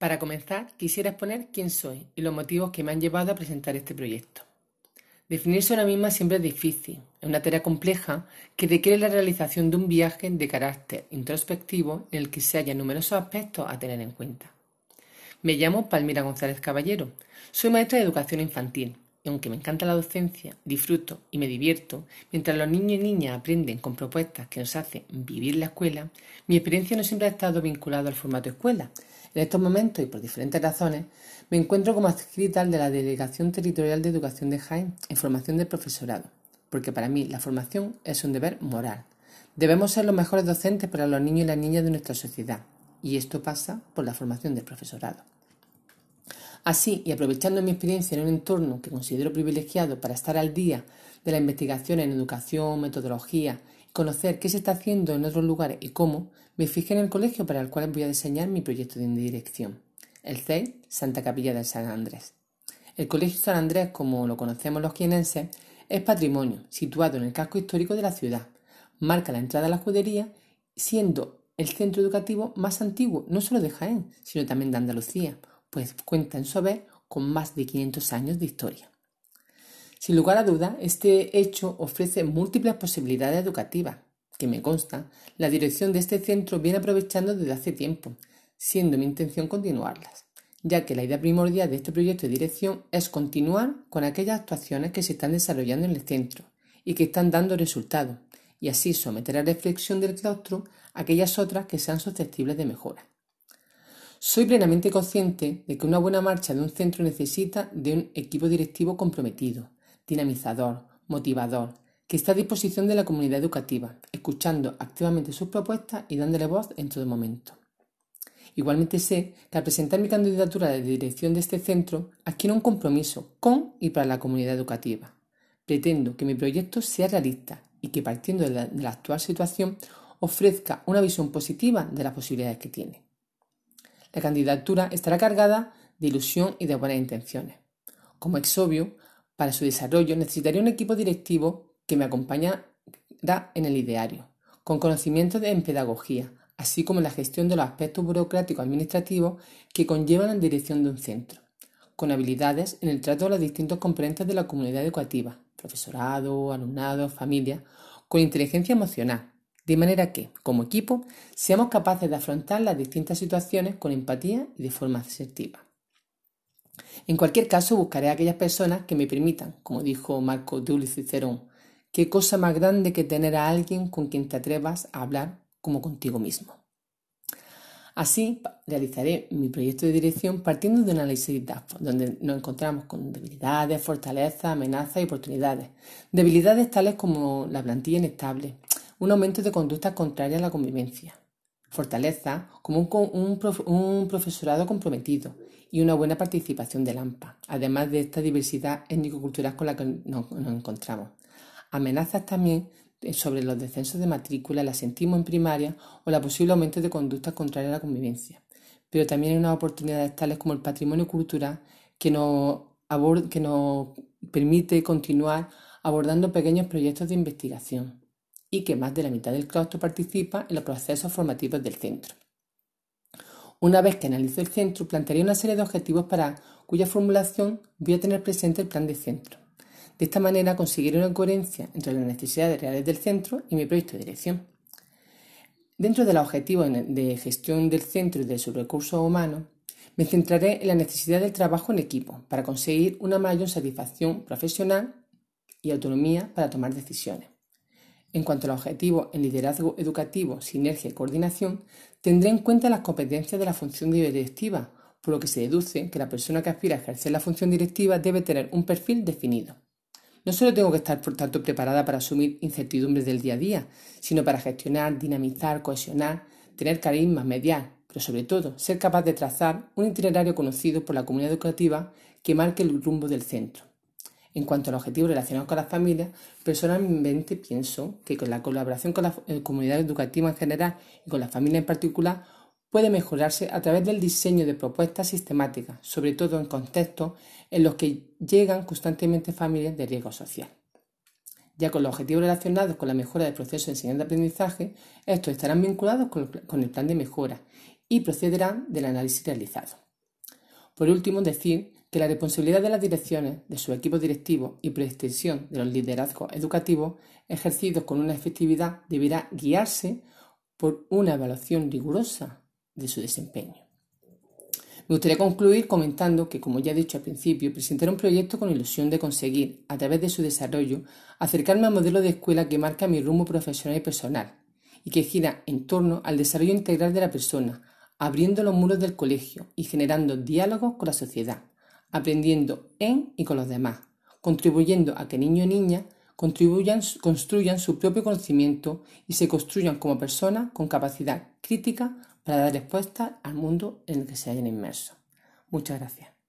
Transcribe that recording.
Para comenzar, quisiera exponer quién soy y los motivos que me han llevado a presentar este proyecto. Definirse una misma siempre es difícil, es una tarea compleja que requiere la realización de un viaje de carácter introspectivo en el que se hallan numerosos aspectos a tener en cuenta. Me llamo Palmira González Caballero, soy maestra de educación infantil aunque me encanta la docencia, disfruto y me divierto mientras los niños y niñas aprenden con propuestas que nos hacen vivir la escuela, mi experiencia no siempre ha estado vinculada al formato escuela. En estos momentos y por diferentes razones, me encuentro como adscrita de la Delegación Territorial de Educación de Jaén en formación del profesorado, porque para mí la formación es un deber moral. Debemos ser los mejores docentes para los niños y las niñas de nuestra sociedad, y esto pasa por la formación del profesorado. Así, y aprovechando mi experiencia en un entorno que considero privilegiado para estar al día de la investigación en educación, metodología, y conocer qué se está haciendo en otros lugares y cómo, me fijé en el colegio para el cual voy a diseñar mi proyecto de dirección, el CEI Santa Capilla de San Andrés. El Colegio San Andrés, como lo conocemos los quienenses, es patrimonio, situado en el casco histórico de la ciudad. Marca la entrada a la judería, siendo el centro educativo más antiguo, no solo de Jaén, sino también de Andalucía, pues cuenta en su haber con más de 500 años de historia. Sin lugar a duda, este hecho ofrece múltiples posibilidades educativas, que me consta, la dirección de este centro viene aprovechando desde hace tiempo, siendo mi intención continuarlas, ya que la idea primordial de este proyecto de dirección es continuar con aquellas actuaciones que se están desarrollando en el centro y que están dando resultados, y así someter a reflexión del claustro aquellas otras que sean susceptibles de mejora. Soy plenamente consciente de que una buena marcha de un centro necesita de un equipo directivo comprometido, dinamizador, motivador, que está a disposición de la comunidad educativa, escuchando activamente sus propuestas y dándole voz en todo momento. Igualmente sé que al presentar mi candidatura de dirección de este centro, adquiero un compromiso con y para la comunidad educativa. Pretendo que mi proyecto sea realista y que partiendo de la, de la actual situación ofrezca una visión positiva de las posibilidades que tiene. La candidatura estará cargada de ilusión y de buenas intenciones. Como es obvio, para su desarrollo necesitaría un equipo directivo que me acompañará en el ideario, con conocimientos en pedagogía, así como en la gestión de los aspectos burocráticos administrativos que conllevan la dirección de un centro, con habilidades en el trato de los distintos componentes de la comunidad educativa, profesorado, alumnado, familia, con inteligencia emocional, de manera que, como equipo, seamos capaces de afrontar las distintas situaciones con empatía y de forma asertiva. En cualquier caso, buscaré a aquellas personas que me permitan, como dijo Marco Tulio Cicerón, qué cosa más grande que tener a alguien con quien te atrevas a hablar como contigo mismo. Así, realizaré mi proyecto de dirección partiendo de un análisis donde nos encontramos con debilidades, fortalezas, amenazas y oportunidades. Debilidades tales como la plantilla inestable, un aumento de conductas contrarias a la convivencia, fortaleza como un, profesorado comprometido y una buena participación del AMPA, además de esta diversidad étnico-cultural con la que nos, encontramos. Amenazas también eh, sobre los descensos de matrícula, la sentimos en primaria o la posible aumento de conductas contrarias a la convivencia. Pero también hay unas oportunidades tales como el patrimonio cultural que que nos permite continuar abordando pequeños proyectos de investigación y que más de la mitad del claustro participa en los procesos formativos del centro. Una vez que analizo el centro, plantearé una serie de objetivos para cuya formulación voy a tener presente el plan de centro. De esta manera conseguiré una coherencia entre las necesidades reales del centro y mi proyecto de dirección. Dentro de los objetivos de gestión del centro y de sus recursos humanos, me centraré en la necesidad del trabajo en equipo para conseguir una mayor satisfacción profesional y autonomía para tomar decisiones. En cuanto al objetivo en liderazgo educativo, sinergia y coordinación, tendré en cuenta las competencias de la función directiva, por lo que se deduce que la persona que aspira a ejercer la función directiva debe tener un perfil definido. No solo tengo que estar, por tanto, preparada para asumir incertidumbres del día a día, sino para gestionar, dinamizar, cohesionar, tener carisma, mediar, pero sobre todo ser capaz de trazar un itinerario conocido por la comunidad educativa que marque el rumbo del centro. En cuanto al objetivo relacionado con las familias, personalmente pienso que con la colaboración con la eh, comunidad educativa en general y con la familia en particular puede mejorarse a través del diseño de propuestas sistemáticas, sobre todo en contextos en los que llegan constantemente familias de riesgo social. Ya con los objetivos relacionados con la mejora del proceso de enseñanza-aprendizaje, estos estarán vinculados con el plan de mejora y procederán del análisis realizado. Por último, decir que la responsabilidad de las direcciones, de sus equipos directivos y por extensión de los liderazgos educativos ejercidos con una efectividad deberá guiarse por una evaluación rigurosa de su desempeño. Me gustaría concluir comentando que, como ya he dicho al principio, presentaré un proyecto con ilusión de conseguir, a través de su desarrollo, acercarme al modelo de escuela que marca mi rumbo profesional y personal, y que gira en torno al desarrollo integral de la persona, abriendo los muros del colegio y generando diálogos con la sociedad, aprendiendo en y con los demás, contribuyendo a que niños y niñas construyan su propio conocimiento y se construyan como personas con capacidad crítica para dar respuesta al mundo en el que se hayan inmersos. Muchas gracias.